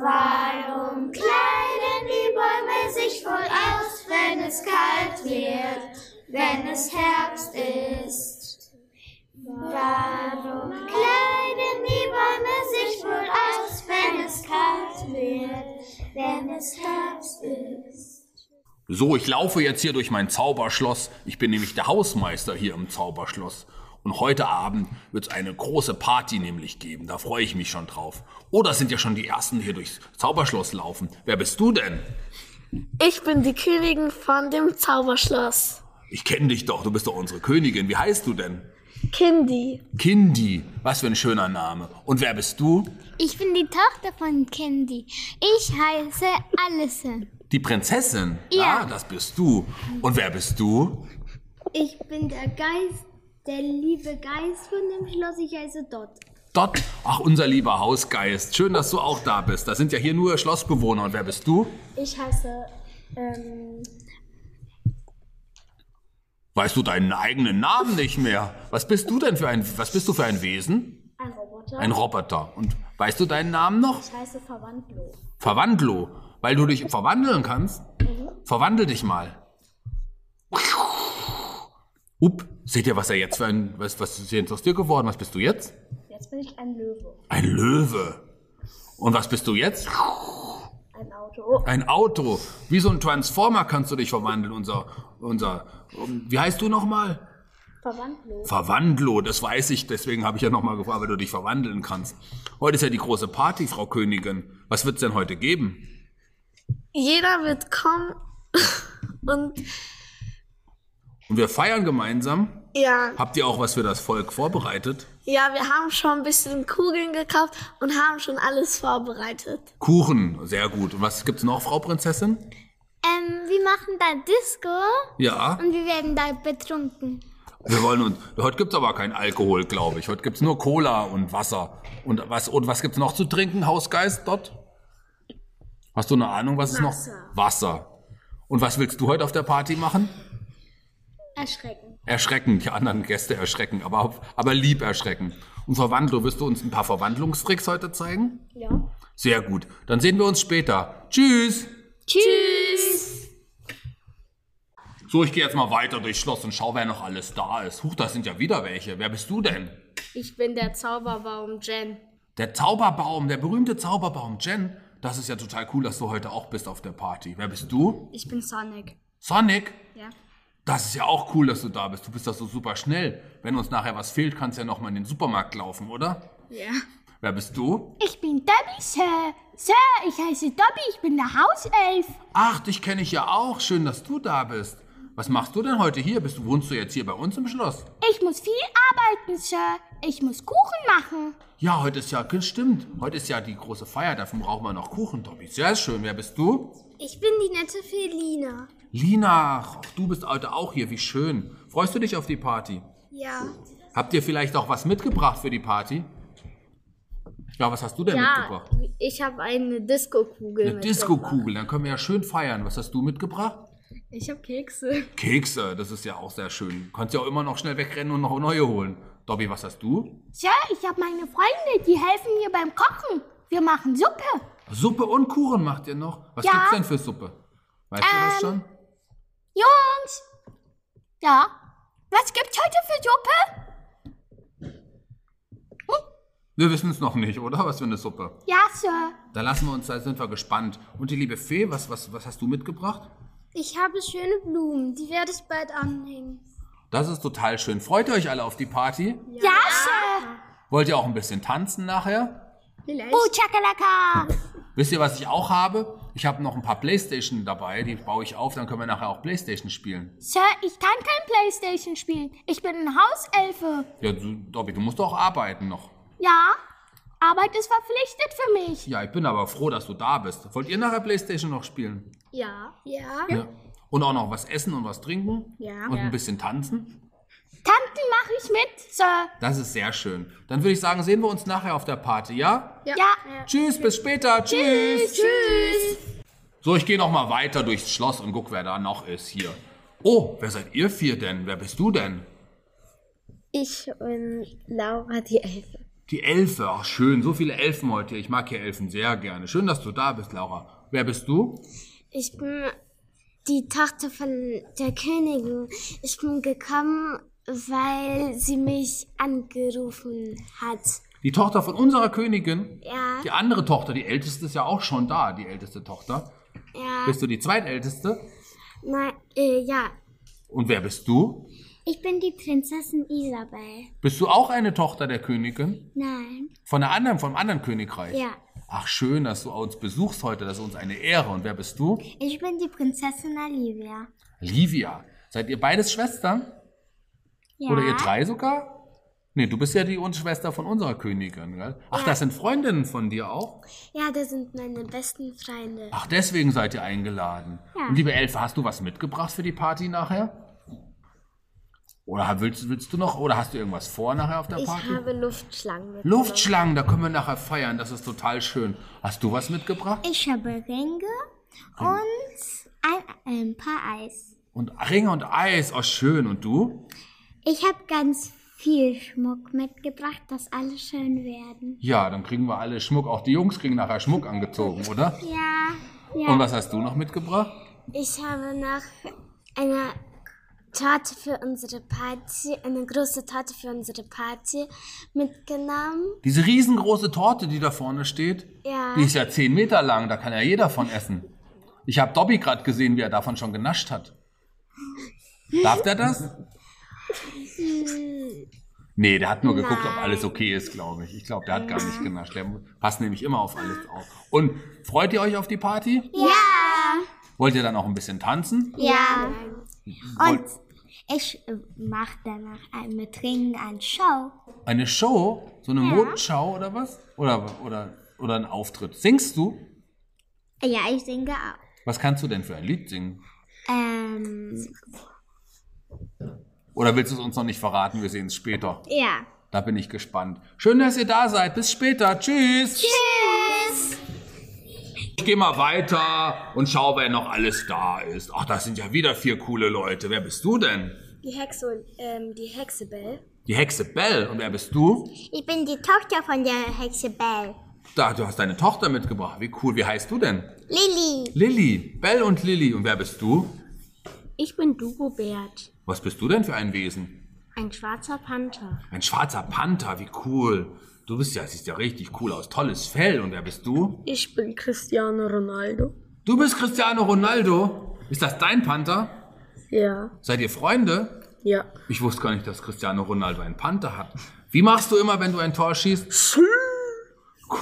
Warum kleiden die Bäume sich voll aus, wenn es kalt wird, wenn es Herbst ist? Warum kleiden die Bäume sich voll aus, wenn es kalt wird, wenn es Herbst ist? So, ich laufe jetzt hier durch mein Zauberschloss. Ich bin nämlich der Hausmeister hier im Zauberschloss. Und heute Abend wird es eine große Party nämlich geben. Da freue ich mich schon drauf. Oh, da sind ja schon die Ersten hier durchs Zauberschloss laufen. Wer bist du denn? Ich bin die Königin von dem Zauberschloss. Ich kenne dich doch, du bist doch unsere Königin. Wie heißt du denn? Kindy. Kindy. Was für ein schöner Name. Und wer bist du? Ich bin die Tochter von Candy. Ich heiße Allison. Die Prinzessin? Ja. Ah, das bist du. Und wer bist du? Ich bin der Geist, der liebe Geist von dem Schloss. Ich heiße Dot. Dort. Ach, unser lieber Hausgeist. Schön, dass du auch da bist. Da sind ja hier nur Schlossbewohner. Und wer bist du? Ich heiße, ähm, Weißt du deinen eigenen Namen nicht mehr? Was bist du denn für ein, was bist du für ein Wesen? ein Roboter. Ein Roboter. Und weißt du deinen Namen noch? Ich heiße Verwandlo. Verwandlo. Weil du dich verwandeln kannst? Verwandel dich mal. Up, seht ihr, was er jetzt für ein, was, was ist jetzt aus dir geworden? Was bist du jetzt? Jetzt bin ich ein Löwe. Ein Löwe. Und was bist du jetzt? Ein Auto. Ein Auto. Wie so ein Transformer kannst du dich verwandeln, unser, unser, wie heißt du nochmal? Verwandlo. Verwandlo, das weiß ich, deswegen habe ich ja nochmal gefragt, weil du dich verwandeln kannst. Heute ist ja die große Party, Frau Königin. Was wird's denn heute geben? Jeder wird kommen und Und wir feiern gemeinsam. ja, Habt ihr auch was für das Volk vorbereitet? ja, wir haben schon ein bisschen Kugeln gekauft und haben schon alles vorbereitet. Kuchen, sehr gut. Und was gibt's noch, Frau Prinzessin? Ähm, wir machen da Disco Ja, und wir werden da betrunken. wir wollen uns. Heute gibt's aber kein Alkohol, glaube ich. Heute gibt's nur Cola und Wasser. Und was, und was gibt's noch zu trinken, Hausgeist dort? Hast du eine Ahnung, was es noch? Wasser. Und was willst du heute auf der Party machen? Erschrecken. Erschrecken, die anderen Gäste erschrecken, aber, aber lieb erschrecken. Und Verwandlung, wirst du uns ein paar Verwandlungstricks heute zeigen? Ja. Sehr gut. Dann sehen wir uns später. Tschüss. Tschüss. So, ich gehe jetzt mal weiter durchs Schloss und schau, wer noch alles da ist. Huch, da sind ja wieder welche. Wer bist du denn? Ich bin der Zauberbaum Jen. Der Zauberbaum, der berühmte Zauberbaum Jen. Das ist ja total cool, dass du heute auch bist auf der Party. Wer bist du? Ich bin Sonic. Sonic? Ja. Das ist ja auch cool, dass du da bist. Du bist doch so super schnell. Wenn uns nachher was fehlt, kannst du ja noch mal in den Supermarkt laufen, oder? Ja. Wer bist du? Ich bin Dobby, Sir. Sir, ich heiße Dobby, ich bin der Hauself. Ach, dich kenne ich ja auch. Schön, dass du da bist. Was machst du denn heute hier? Bist du, wohnst du jetzt hier bei uns im Schloss? Ich muss viel arbeiten, Sir. Ich muss Kuchen machen. Ja, heute ist ja, stimmt. Heute ist ja die große Feier, dafür brauchen wir noch Kuchen, Dobby. Sehr schön. Wer bist du? Ich bin die nette Felina. Lina, ach, du bist heute auch hier. Wie schön. Freust du dich auf die Party? Ja. Habt ihr vielleicht auch was mitgebracht für die Party? Ja, was hast du denn Ja, mitgebracht? ich habe eine Disco-Kugel. Eine Disco-Kugel, dann können wir ja schön feiern. Was hast du mitgebracht? Ich habe Kekse. Kekse, das ist ja auch sehr schön. Du kannst ja auch immer noch schnell wegrennen und noch neue holen. Dobby, was hast du? Sir, ich habe meine Freunde, die helfen mir beim Kochen. Wir machen Suppe. Suppe und Kuchen macht ihr noch. Was Ja. gibt's denn für Suppe? Weißt du das schon? Jungs. Ja. Was gibt's heute für Suppe? Wir wissen es noch nicht, oder? Was für eine Suppe. Ja, Sir. Da lassen wir uns, da sind wir gespannt. Und die liebe Fee, was, was, was hast du mitgebracht? Ich habe schöne Blumen. Die werde ich bald anhängen. Das ist total schön. Freut ihr euch alle auf die Party? Ja, Sir. Wollt ihr auch ein bisschen tanzen nachher? Vielleicht. Oh, Chakalaka. Wisst ihr, was ich auch habe? Ich habe noch ein paar Playstation dabei, die baue ich auf, dann können wir nachher auch Playstation spielen. Sir, ich kann kein Playstation spielen. Ich bin ein Hauselfe. Ja, du, Dobby, du musst doch arbeiten noch. Ja, Arbeit ist verpflichtet für mich. Ja, ich bin aber froh, dass du da bist. Wollt ihr nachher Playstation noch spielen? Ja. Ja. Ja. Und auch noch was essen und was trinken? Ja. Und Ja. ein bisschen tanzen? Tanten ich mit, Sir. Das ist sehr schön. Dann würde ich sagen, sehen wir uns nachher auf der Party, ja? Ja. Tschüss, bis später. Tschüss. Tschüss. So, ich gehe noch mal weiter durchs Schloss und guck, wer da noch ist hier. Oh, wer seid ihr vier denn? Wer bist du denn? Ich bin Laura die Elfe. Die Elfe, ach schön, so viele Elfen heute. Ich mag hier Elfen sehr gerne. Schön, dass du da bist, Laura. Wer bist du? Ich bin die Tochter von der Königin. Ich bin gekommen, weil sie mich angerufen hat. Die Tochter von unserer Königin. Ja, Die andere Tochter, die älteste, ist ja auch schon da, die älteste Tochter. ja. Bist du die zweitälteste? Nein, äh, ja. Und wer bist du? Ich bin die Prinzessin Isabel. Bist du auch eine Tochter der Königin? Nein. Von der anderen, vom anderen Königreich? Ja. Ach, schön, dass du uns besuchst heute. Das ist uns eine Ehre. Und wer bist du? Ich bin die Prinzessin Olivia. Livia. Seid ihr beides Schwestern? Ja. Oder ihr drei sogar? Nee, du bist ja die uns Schwester von unserer Königin, gell? Ach, das sind Freundinnen von dir auch? Ja, das sind meine besten Freunde. Ach, deswegen seid ihr eingeladen. Ja. Und liebe Elfe, hast du was mitgebracht für die Party nachher? Oder willst, willst du noch, oder hast du irgendwas vor nachher auf der Ich Party? habe Luftschlangen mit. Luftschlangen, da können wir nachher feiern, das ist total schön. Hast du was mitgebracht? Ich habe Ringe und ein, ein paar Eis. Und Ringe und Eis, oh schön. Und du? Ich habe ganz viel Schmuck mitgebracht, dass alle schön werden. Ja, dann kriegen wir alle Schmuck. Auch die Jungs kriegen nachher Schmuck angezogen, oder? Ja. Und Ja. was hast du noch mitgebracht? Ich habe noch eine Torte für unsere Party, eine große Torte für unsere Party mitgenommen. Diese riesengroße Torte, die da vorne steht, Ja. die ist ja 10 Meter lang, da kann ja jeder von essen. Ich habe Dobby gerade gesehen, wie er davon schon genascht hat. Darf der das? Nee, der hat nur geguckt, ob alles okay ist, glaube ich. Ich glaube, der hat gar nicht genascht. Der passt nämlich immer auf alles auf. Und freut ihr euch auf die Party? Ja. Wollt ihr dann auch ein bisschen tanzen? Ja. Wollt- Ich mache danach ein, mit Ringen eine Show. Eine Show? So eine Modenschau oder was? Oder, oder, oder ein Auftritt? Singst du? Ja, ich singe auch. Was kannst du denn für ein Lied singen? Ähm, Oder willst du es uns noch nicht verraten? Wir sehen es später. ja. Da bin ich gespannt. Schön, dass ihr da seid. Bis später. Tschüss. Tschüss. Ich gehe mal weiter und schau, wer noch alles da ist. Ach, das sind ja wieder vier coole Leute. Wer bist du denn? Die Hexe, ähm, die Hexe Bell. Die Hexe Bell. Und wer bist du? Ich bin die Tochter von der Hexe Bell. Da, du hast deine Tochter mitgebracht. Wie cool. Wie heißt du denn? Lilly. Lilly. Bell und Lilly. Und wer bist du? Ich bin Dugobert. Was bist du denn für ein Wesen? Ein schwarzer Panther. Ein schwarzer Panther. Wie cool. Du bist ja, siehst ja richtig cool aus. Tolles Fell. Und wer bist du? Ich bin Cristiano Ronaldo. Du bist Cristiano Ronaldo. Ist das dein Panther? Ja, Seid ihr Freunde? ja. Ich wusste gar nicht, dass Cristiano Ronaldo einen Panther hat. Wie machst du immer, wenn du ein Tor schießt?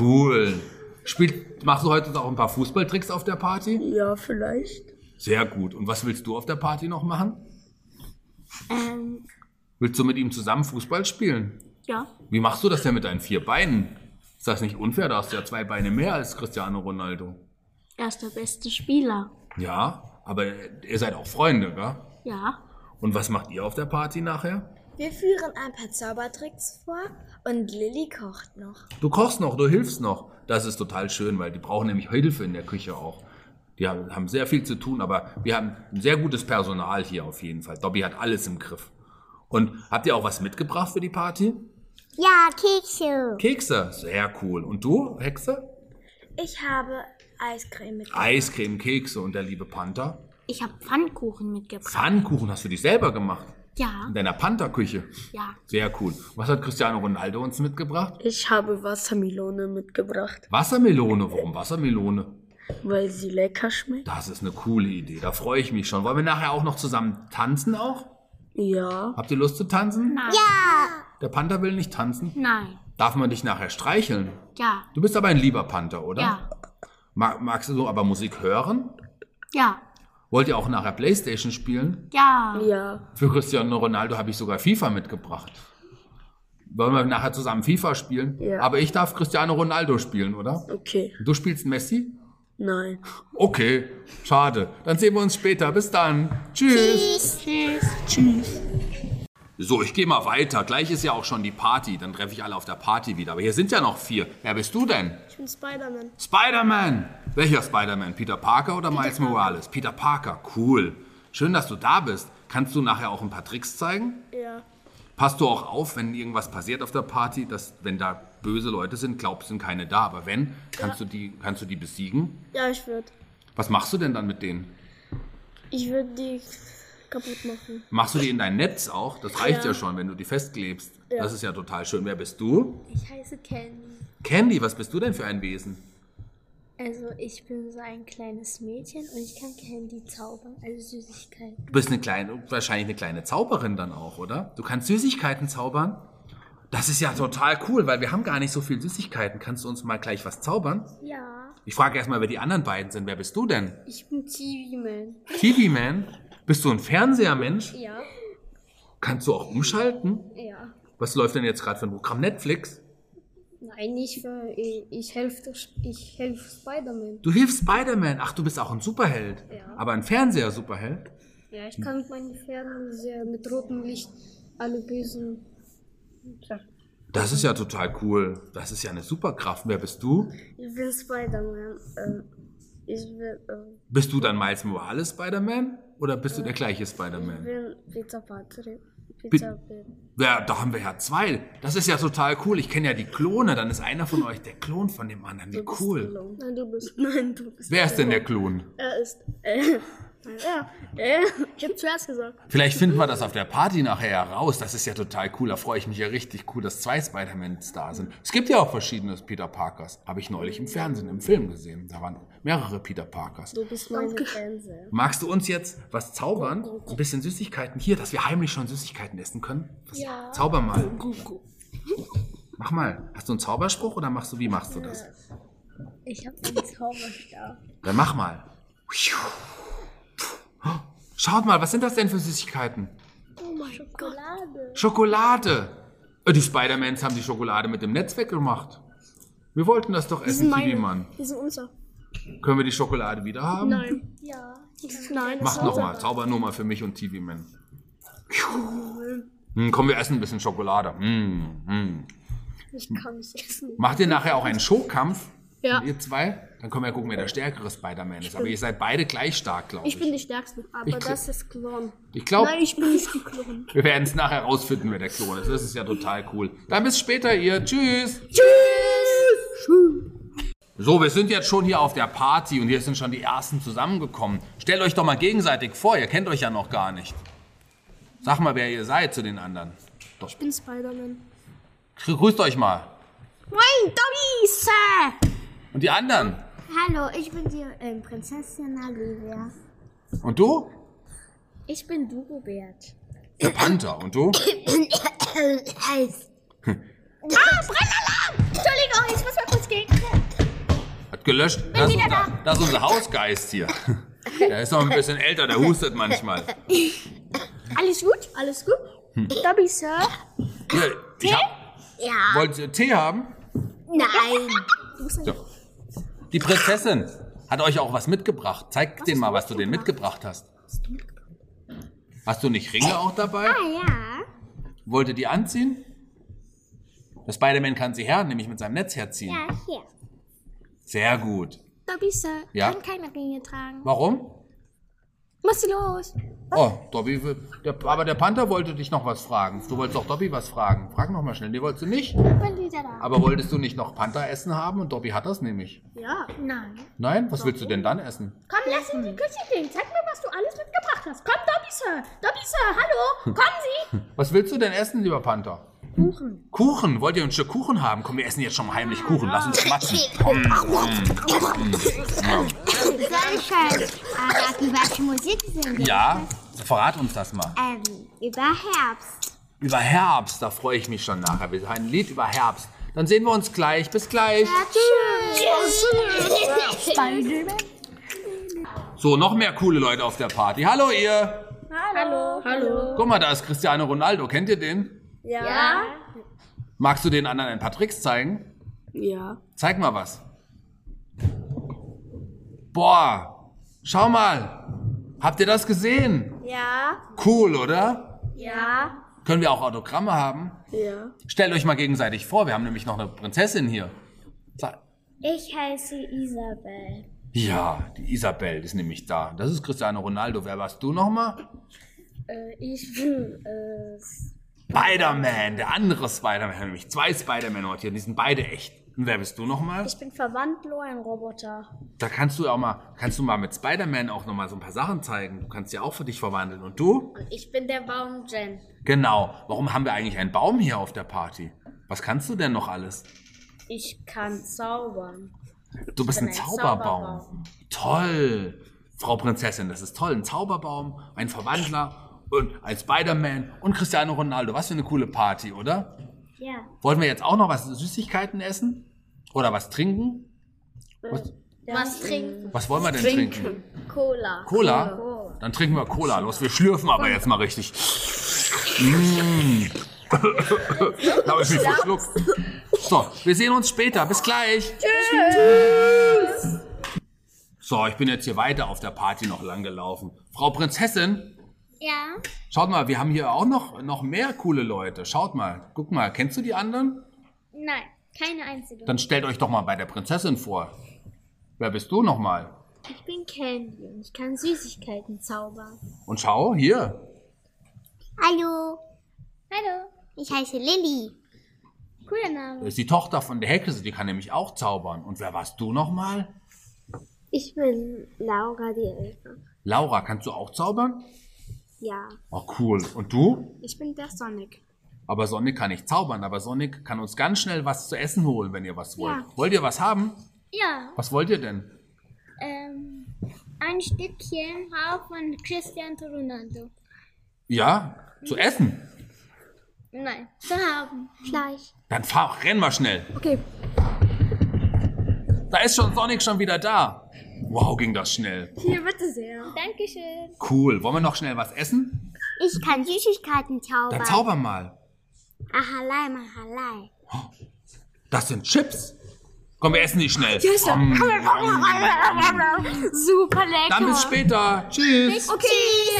Cool. Spielt, machst du heute auch ein paar Fußballtricks auf der Party? Ja, vielleicht. Sehr gut. Und was willst du auf der Party noch machen? Ähm, Willst du mit ihm zusammen Fußball spielen? Ja. Wie machst du das denn mit deinen vier Beinen? Ist das nicht unfair? Da hast du ja zwei Beine mehr als Cristiano Ronaldo. Er ist der beste Spieler. Ja, aber ihr seid auch Freunde, gell? Ja. Und was macht ihr auf der Party nachher? Wir führen ein paar Zaubertricks vor und Lilly kocht noch. Du kochst noch, du hilfst noch. Das ist total schön, weil die brauchen nämlich Hilfe in der Küche auch. Die haben, haben sehr viel zu tun, aber wir haben ein sehr gutes Personal hier auf jeden Fall. Dobby hat alles im Griff. Und habt ihr auch was mitgebracht für die Party? ja, Kekse. Kekse, sehr cool. Und du, Hexe? Ich habe Eiscreme mit. Eiscreme, Kekse und der liebe Panther. Ich habe Pfannkuchen mitgebracht. Pfannkuchen hast du dich selber gemacht. Ja. In deiner Pantherküche. Ja. Sehr cool. Was hat Cristiano Ronaldo uns mitgebracht? Ich habe Wassermelone mitgebracht, Wassermelone. Warum Wassermelone? Weil sie lecker schmeckt. Das ist eine coole Idee. Da freue ich mich schon. Wollen wir nachher auch noch zusammen tanzen auch? Ja, Habt ihr Lust zu tanzen? Nein. Der Panther will nicht tanzen. Nein. Darf man dich nachher streicheln? Ja. Du bist aber ein lieber Panther, oder? Ja. Mag, magst du so aber Musik hören? Ja. Wollt ihr auch nachher Playstation spielen? Ja. ja, Für Cristiano Ronaldo habe ich sogar FIFA mitgebracht. Wollen wir nachher zusammen FIFA spielen? Ja. Aber ich darf Cristiano Ronaldo spielen, oder? okay. Du spielst Messi? Nein. Okay, schade. Dann sehen wir uns später. Bis dann. Tschüss. Tschüss. So, ich gehe mal weiter. Gleich ist ja auch schon die Party. Dann treffe ich alle auf der Party wieder. Aber hier sind ja noch vier. Wer bist du denn? Ich bin Spider-Man. Spider-Man. Welcher Spider-Man? Peter Parker oder Miles Morales? Peter Parker. Cool. Schön, dass du da bist. Kannst du nachher auch ein paar Tricks zeigen? Ja. Passt du auch auf, wenn irgendwas passiert auf der Party, dass wenn da böse Leute sind, glaubst sind keine da, aber wenn, kannst du die, kannst du die besiegen? Ja, ich würde. Was machst du denn dann mit denen? Ich würde die kaputt machen. Machst du die in dein Netz auch? Das reicht ja, schon, wenn du die festklebst. Das ist ja total schön. Wer bist du? Ich heiße Candy. Candy, was bist du denn für ein Wesen? Also ich bin so ein kleines Mädchen und ich kann Candy zaubern, also Süßigkeiten. Du bist eine kleine, wahrscheinlich eine kleine Zauberin dann auch, oder? Du kannst Süßigkeiten zaubern? Das ist ja total cool, weil wir haben gar nicht so viel Süßigkeiten. Kannst du uns mal gleich was zaubern? Ja. Ich frage erstmal, wer die anderen beiden sind. Wer bist du denn? Ich bin TV-Man. TV-Man? Bist du ein Fernsehermensch? Ja. Kannst du auch umschalten? Ja. Was läuft denn jetzt gerade für ein Programm? Netflix? Nein, nicht für. Ich, ich helfe ich helf Spider-Man. Du hilfst Spider-Man. Ach, du bist auch ein Superheld. Ja. Aber ein Fernseher-Superheld? Ja, ich kann mit meinem Fernseher mit rotem Licht alle bösen. Das ist ja total cool. Das ist ja eine Superkraft. Wer bist du? Ich bin Spider-Man. Ähm, ich bin, ähm, Bist du dann Miles Morales Spider-Man? Oder bist du der gleiche Spider-Man? bin Pizza Patrick. Pi- Pizza. Ja, da haben wir ja zwei. Das ist ja total cool. Ich kenne ja die Klone. Dann ist einer von euch der Klon von dem anderen. Wie cool. Nein, du bist. Nein, du bist. Wer ist denn der Klon? Er ist. Äh, ja. Äh, ich hab zuerst gesagt. Vielleicht finden wir das auf der Party nachher heraus. Das ist ja total cool. Da freue ich mich ja richtig cool, dass zwei Spider-Mans da sind. Es gibt ja auch verschiedene Peter Parkers. Habe ich neulich im Fernsehen, im Film gesehen. Da waren mehrere Peter Parkers. Du bist mein Fernseher. Magst du uns jetzt was zaubern? Ein bisschen Süßigkeiten hier, dass wir heimlich schon Süßigkeiten essen können? Was? Ja. Zauber mal. Mach mal. Hast du einen Zauberspruch oder machst du, wie machst du das? Ich habe einen Zauberstab. Dann mach mal. Schaut mal, was sind das denn für Süßigkeiten? Schokolade. Schokolade. Äh, Die Spider-Mans haben die Schokolade mit dem Netz weggemacht. Wir wollten das doch essen, Kiwi-Mann. Die sind unser. Können wir die Schokolade wieder haben? Nein. Ja. Nein, das Mach nochmal. Zauber nur mal für mich und TV-Man. Hm, komm, wir essen ein bisschen Schokolade. Hm, hm. Ich kann nicht essen. Macht ihr nachher auch einen Showkampf? Ja. Ihr zwei? Dann können wir gucken, wer der stärkere Spider-Man ist. Aber ihr seid beide gleich stark, glaube ich. Ich bin die Stärkste. Aber Ich- das ist Klon. Ich glaube, Nein, ich bin nicht die Klon. wir werden es nachher rausfinden, wer der Klon ist. Das ist ja total cool. Dann bis später, ihr. Tschüss. So, wir sind jetzt schon hier auf der Party und hier sind schon die ersten zusammengekommen. Stellt euch doch mal gegenseitig vor, ihr kennt euch ja noch gar nicht. Sag mal, wer ihr seid zu den anderen. Ich bin Spider-Man. Grüßt euch mal. Moin, Dobby, Sir! Und die anderen? Hallo, ich bin die ähm, Prinzessin Olivia. Und du? Ich bin Dugobert. Der Panther. Und du? Eis. Entschuldigung, ich muss mal kurz gehen. Hat gelöscht. Das ist, unser, das ist unser Hausgeist hier. Der ist noch ein bisschen älter, der hustet manchmal. Alles gut? Alles gut? Dobby, Sir. Hier, ich hab, Ja. wollt ihr Tee haben? Nein. So. Die Prinzessin hat euch auch was mitgebracht. Zeig denen mal, was du denen mitgebracht hast. Hast du nicht Ringe auch dabei? Ah ja. Wollt ihr die anziehen? Der Spider-Man kann sie her, nämlich mit seinem Netz herziehen. Ja, hier. Sehr gut. Dobby, Sir. Ja? Kann keine Ringe tragen. Warum? Was ist los? Oh, Dobby, will- der, aber der Panther wollte dich noch was fragen. Du wolltest auch Dobby was fragen. Frag noch mal schnell. Nee, wolltest du nicht? Bin wieder da. Aber wolltest du nicht noch Panther essen haben? Und Dobby hat das nämlich. Ja. Nein. Nein? Was willst du denn dann essen? Komm, lass in die Küche gehen. Zeig mir, was du alles mitgebracht hast. Komm, Dobby, Sir. Dobby, Sir, hallo. Kommen Sie. Was willst du denn essen, lieber Panther? Kuchen. Kuchen? Wollt ihr ein Stück Kuchen haben? Komm, wir essen jetzt schon mal heimlich Kuchen. Lass uns. Soll ich welche Musik sind Ja, verrat uns das mal. Ähm, über Herbst. Über Herbst, da freue ich mich schon nachher. Wir haben ein Lied über Herbst. Dann sehen wir uns gleich. Bis gleich. Spider-Man. So, noch mehr coole Leute auf der Party. Hallo ihr. Hallo. Hallo. Guck mal, da ist Cristiano Ronaldo. Kennt ihr den? Ja. Magst du den anderen ein paar Tricks zeigen? Ja. Zeig mal was. Boah, schau mal. Habt ihr das gesehen? Ja. Cool, oder? Ja. Können wir auch Autogramme haben? Ja. Stellt euch mal gegenseitig vor, wir haben nämlich noch eine Prinzessin hier. Ich heiße Isabel. Ja, die Isabel ist nämlich da. Das ist Cristiano Ronaldo. Wer warst du nochmal? Äh, ich bin äh, Spider-Man, der andere Spider-Man, nämlich zwei Spider-Man heute hier, die sind beide echt. Und wer bist du nochmal? Ich bin Verwandlo, ein Roboter. Da kannst du auch mal, kannst du mal mit Spider-Man auch nochmal so ein paar Sachen zeigen. Du kannst ja auch für dich verwandeln. Und du? Und ich bin der Baum Jen. Genau. Warum haben wir eigentlich einen Baum hier auf der Party? Was kannst du denn noch alles? Ich kann zaubern. Du bist ein ein Zauberbaum. Zauberbaum. Toll. Frau Prinzessin, das ist toll. Ein Zauberbaum, ein Verwandler und ein Spider-Man und Cristiano Ronaldo. Was für eine coole Party, oder? Ja. Wollen wir jetzt auch noch was Süßigkeiten essen? Oder was trinken? Was trinken? Was wollen wir denn trinken? Cola. Cola? Dann trinken wir Cola. Los, wir schlürfen aber jetzt mal richtig. Mm. da habe ich mich verschluckt. So, wir sehen uns später. Bis gleich. Tschüss. So, ich bin jetzt hier weiter auf der Party noch lang gelaufen. Frau Prinzessin, Ja. schaut mal, wir haben hier auch noch, noch mehr coole Leute. Schaut mal, guck mal, kennst du die anderen? Nein, keine einzige. Dann stellt euch doch mal bei der Prinzessin vor. Wer bist du nochmal? Ich bin Candy und ich kann Süßigkeiten zaubern. Und schau, hier. Hallo. Hallo. Ich heiße Lilly. Cooler Name. Das ist die Tochter von der Hexe, die kann nämlich auch zaubern. Und wer warst du nochmal? Ich bin Laura die Elfe. Laura, kannst du auch zaubern? Ja. Oh, cool. Und du? Ich bin der Sonic. Aber Sonic kann nicht zaubern, aber Sonic kann uns ganz schnell was zu essen holen, wenn ihr was wollt. Ja. Wollt ihr was haben? Ja. Was wollt ihr denn? Ähm, ein Stückchen Haar von Cristiano Ronaldo. Ja? Zu essen? Nein, zu haben. Fleisch. Dann fahr, renn mal schnell. Okay. Da ist schon Sonic schon wieder da. Wow, ging das schnell. Hier, bitte sehr. Dankeschön. Cool. Wollen wir noch schnell was essen? Ich kann Süßigkeiten zaubern. Dann zauber mal. Ahalei, mahalei. Das sind Chips. Komm, wir essen die schnell. Yes, Komm. Super lecker. Dann bis später. Tschüss. Okay.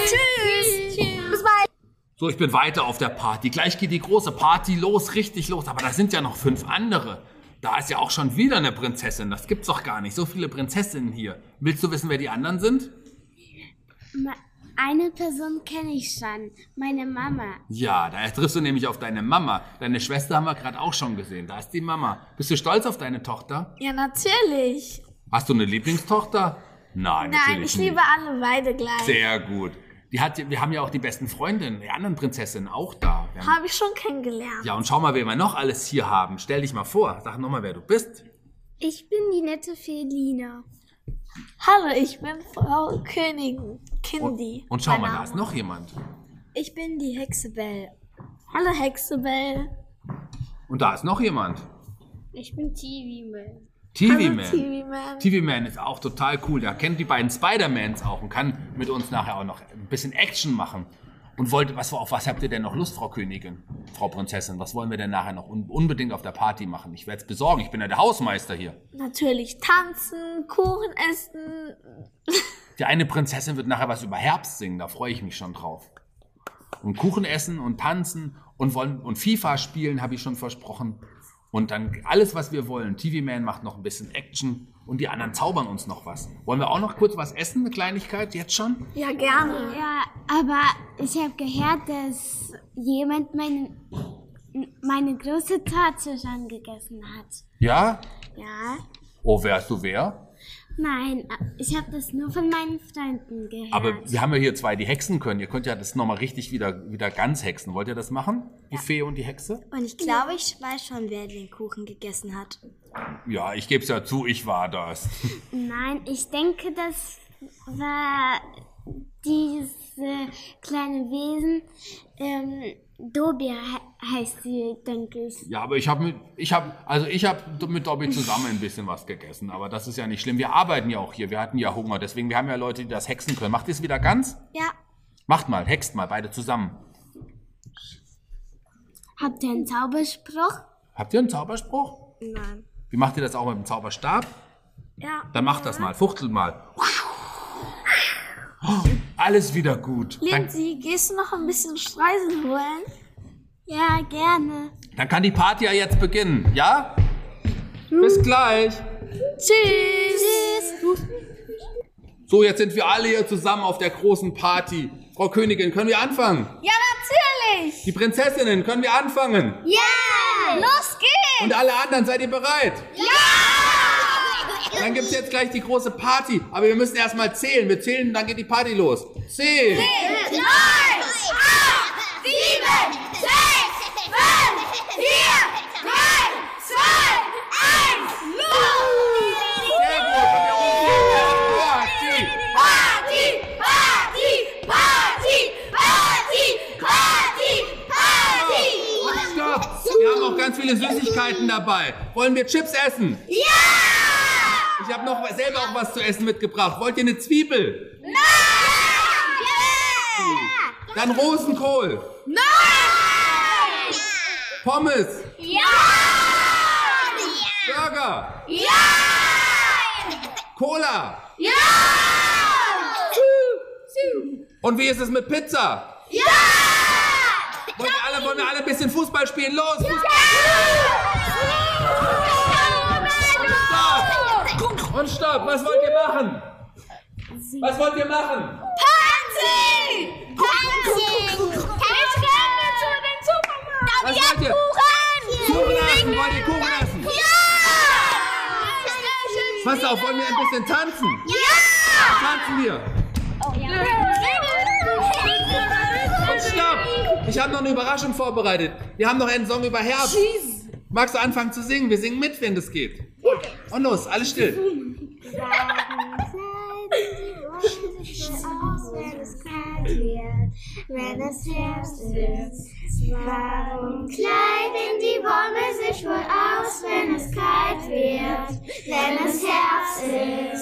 Tschüss. Tschüss. Bis bald. So, ich bin weiter auf der Party. Gleich geht die große Party los, richtig los. Aber da sind ja noch fünf andere. Da ist ja auch schon wieder eine Prinzessin. Das gibt's doch gar nicht. So viele Prinzessinnen hier. Willst du wissen, wer die anderen sind? Eine Person kenne ich schon. Meine Mama. Ja, da triffst du nämlich auf deine Mama. Deine Schwester haben wir gerade auch schon gesehen. Da ist die Mama. Bist du stolz auf deine Tochter? Ja, natürlich. Hast du eine Lieblingstochter? Nein, Nein, ich liebe nicht. alle beide gleich. Sehr gut. Die hat, wir haben ja auch die besten Freundinnen, die anderen Prinzessinnen auch da. Habe ich schon kennengelernt. ja, und schau mal, wen wir noch alles hier haben. Stell dich mal vor. Sag nochmal, wer du bist. Ich bin die nette Felina. Hallo, ich bin Frau Königin. Kindy. Und schau mein mal, da ist noch jemand. Ich bin die Hexe Bell. Hallo Hexe Bell. Und da ist noch jemand. Ich bin TV Man. TV-Man. TV-Man. TV-Man ist auch total cool. Der kennt die beiden Spider-Mans auch und kann mit uns nachher auch noch ein bisschen Action machen. Und wollt, was, auf was habt ihr denn noch Lust, Frau Königin, Frau Prinzessin? Was wollen wir denn nachher noch un unbedingt auf der Party machen? Ich werde es besorgen. Ich bin ja der Hausmeister hier. Natürlich tanzen, Kuchen essen. Die eine Prinzessin wird nachher was über Herbst singen. Da freue ich mich schon drauf. Und Kuchen essen und tanzen und wollen und FIFA spielen, habe ich schon versprochen. Und dann alles, was wir wollen. TV-Man macht noch ein bisschen Action und die anderen zaubern uns noch was. Wollen wir auch noch kurz was essen, eine Kleinigkeit, jetzt schon? Ja, gerne. Ja, aber ich habe gehört, dass jemand meine, meine große Torte schon gegessen hat. Ja? Ja? Oh, wärst du wer? Nein, ich habe das nur von meinen Freunden gehört. Aber wir haben ja hier zwei, die hexen können. Ihr könnt ja das nochmal richtig wieder, wieder ganz hexen. Wollt ihr das machen? Die Fee und die Hexe? Und ich glaube, ich weiß schon, wer den Kuchen gegessen hat. Ja, ich gebe es ja zu, ich war das. Nein, ich denke, das war diese kleine Wesen. Ähm, He heißt sie, denke ich. Ja, aber ich habe mit, ich habe, also ich habe mit Dobby zusammen ein bisschen was gegessen, aber das ist ja nicht schlimm. Wir arbeiten ja auch hier, wir hatten ja Hunger, deswegen wir haben ja Leute, die das hexen können. Macht ihr es wieder ganz? Ja. Macht mal, hext mal, beide zusammen. Habt ihr einen Zauberspruch? Habt ihr einen Zauberspruch? Nein. Wie macht ihr das auch mit dem Zauberstab? Ja. Dann macht das mal, fuchtelt mal. Alles wieder gut. Dann, Lindsay, gehst du noch ein bisschen Streusel holen? Ja, gerne. dann kann die Party ja jetzt beginnen, ja? Bis gleich. Tschüss. So, jetzt sind wir alle hier zusammen auf der großen Party. Frau Königin, können wir anfangen? Ja, natürlich. ich! Die Prinzessinnen, können wir anfangen? Ja! Los geht's! Und alle anderen, seid ihr bereit? Ja! Dann gibt's jetzt gleich die große Party. Aber wir müssen erstmal zählen. Wir zählen, dann geht die Party los. Zehn. Neun, acht, sieben, sechs, fünf, vier, drei, zwei, eins, null! Sehr gut. Party. Party, Party, Party, Party, Party, Party! Stopp. Wir haben auch ganz viele Süßigkeiten dabei. Wollen wir Chips essen? Ja! Ich habe noch selber auch was zu essen mitgebracht. Wollt ihr eine Zwiebel? Nein! Dann Rosenkohl. Nein! Pommes. Ja! Burger. Ja! Cola. Ja! Und wie ist es mit Pizza? Ja! Wollt ihr alle, wollen wir alle ein bisschen Fußball spielen? Los! Fußball. Stopp! Und stopp! Was wollt ihr machen? Was wollt ihr machen? Party! Party! Ich renne zu den Supermarkt! Wollt ihr? Kuchen! Kuchen essen! Wollt ihr Kuchen essen? Ja! Pass auf, wollen wir ein bisschen tanzen? Ja! Tanzen wir! Und stopp! Ich habe noch eine Überraschung vorbereitet. Wir haben noch einen Song über Herbst. Magst du anfangen zu singen? Wir singen mit, wenn das geht. Und los, alles still. Wenn es Herbst ist, warum kleiden die Bäume sich wohl aus, wenn es kalt wird? Wenn es Herbst ist,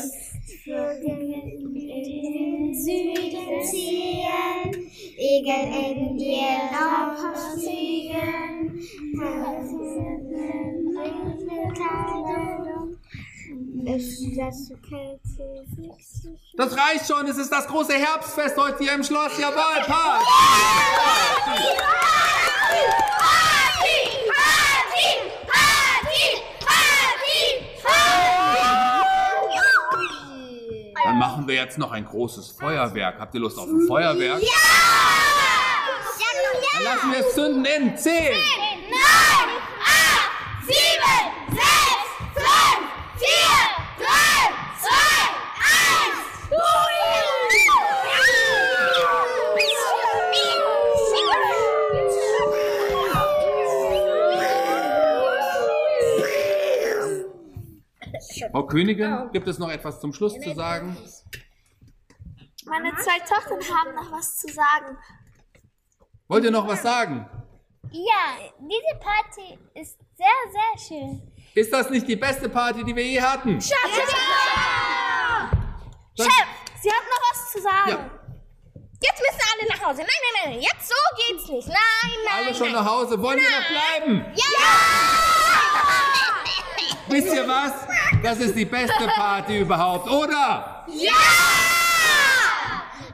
Das reicht schon, es ist das große Herbstfest heute hier im Schloss. Jawohl, Party! Dann machen wir jetzt noch ein großes Feuerwerk. Habt ihr Lust auf ein Feuerwerk? Dann lassen wir es zünden in 10, Königin, gibt es noch etwas zum Schluss zu sagen? Meine zwei Tochter haben noch was zu sagen. Wollt ihr noch was sagen? Ja, diese Party ist sehr, sehr schön. Ist das nicht die beste Party, die wir je hatten? Chef, Dann- sie hat noch was zu sagen. Ja, Jetzt müssen alle nach Hause. Nein, nein, nein, jetzt so geht's nicht. Nein, nein. alle schon nach Hause. Wollen wir noch bleiben? Wisst ihr was? Das ist die beste Party überhaupt, oder?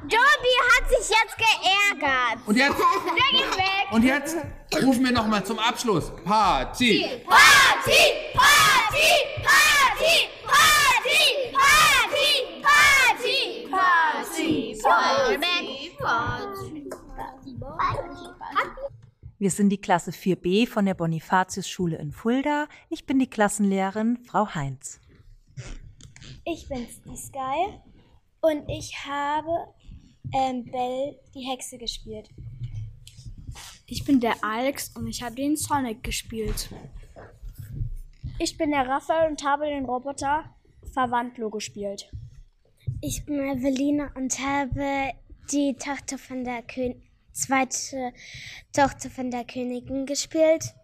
Dobby hat sich jetzt geärgert. Und jetzt, Der geht weg. und jetzt rufen wir nochmal zum Abschluss. Party! Party, Party, Party, Party, Party, Party, Party, Party, Party. Wir sind die Klasse 4b von der Bonifatius-Schule in Fulda. Ich bin die Klassenlehrerin Frau Heinz. Ich bin's, die Sky. Und ich habe ähm, Belle die Hexe gespielt. Ich bin der Alex und ich habe den Sonic gespielt. Ich bin der Raphael und habe den Roboter Verwandlo gespielt. Ich bin Evelina und habe die Tochter von der Kön zweite Tochter von der Königin gespielt.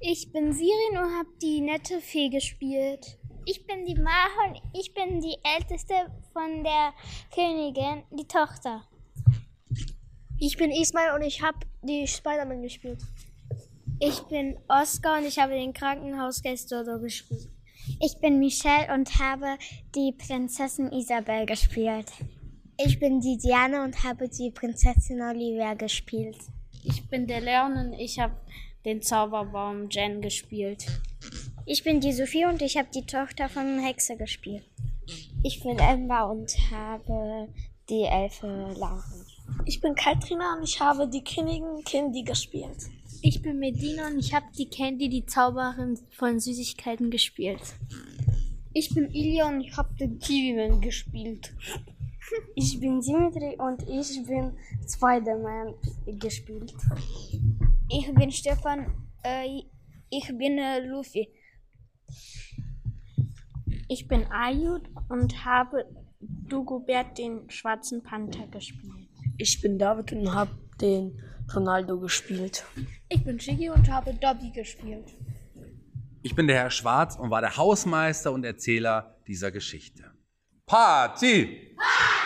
Ich bin Sirin und habe die nette Fee gespielt. Ich bin die Maha und ich bin die älteste von der Königin, die Tochter. Ich bin Ismail und ich habe die Spider-Man gespielt. Ich bin Oscar und ich habe den Krankenhausgeist Dodo gespielt. Ich bin Michelle und habe die Prinzessin Isabel gespielt. Ich bin die Diana und habe die Prinzessin Olivia gespielt. Ich bin der Leon und ich habe den Zauberbaum Jen gespielt. Ich bin die Sophie und ich habe die Tochter von Hexe gespielt. Ich bin Emma und habe die Elfe Lauren. Ich bin Katrina und ich habe die Königin Candy gespielt. Ich bin Medina und ich habe die Candy, die Zauberin von Süßigkeiten, gespielt. Ich bin Ilya und ich habe den Kiwiman gespielt. Ich bin Dimitri und ich bin Spider-Man gespielt. Ich bin Stefan, äh, ich bin äh, Luffy. Ich bin Ayud und habe Dugobert den schwarzen Panther gespielt. Ich bin David und habe den Ronaldo gespielt. Ich bin Shiggy und habe Dobby gespielt. Ich bin der Herr Schwarz und war der Hausmeister und Erzähler dieser Geschichte. Party! Party!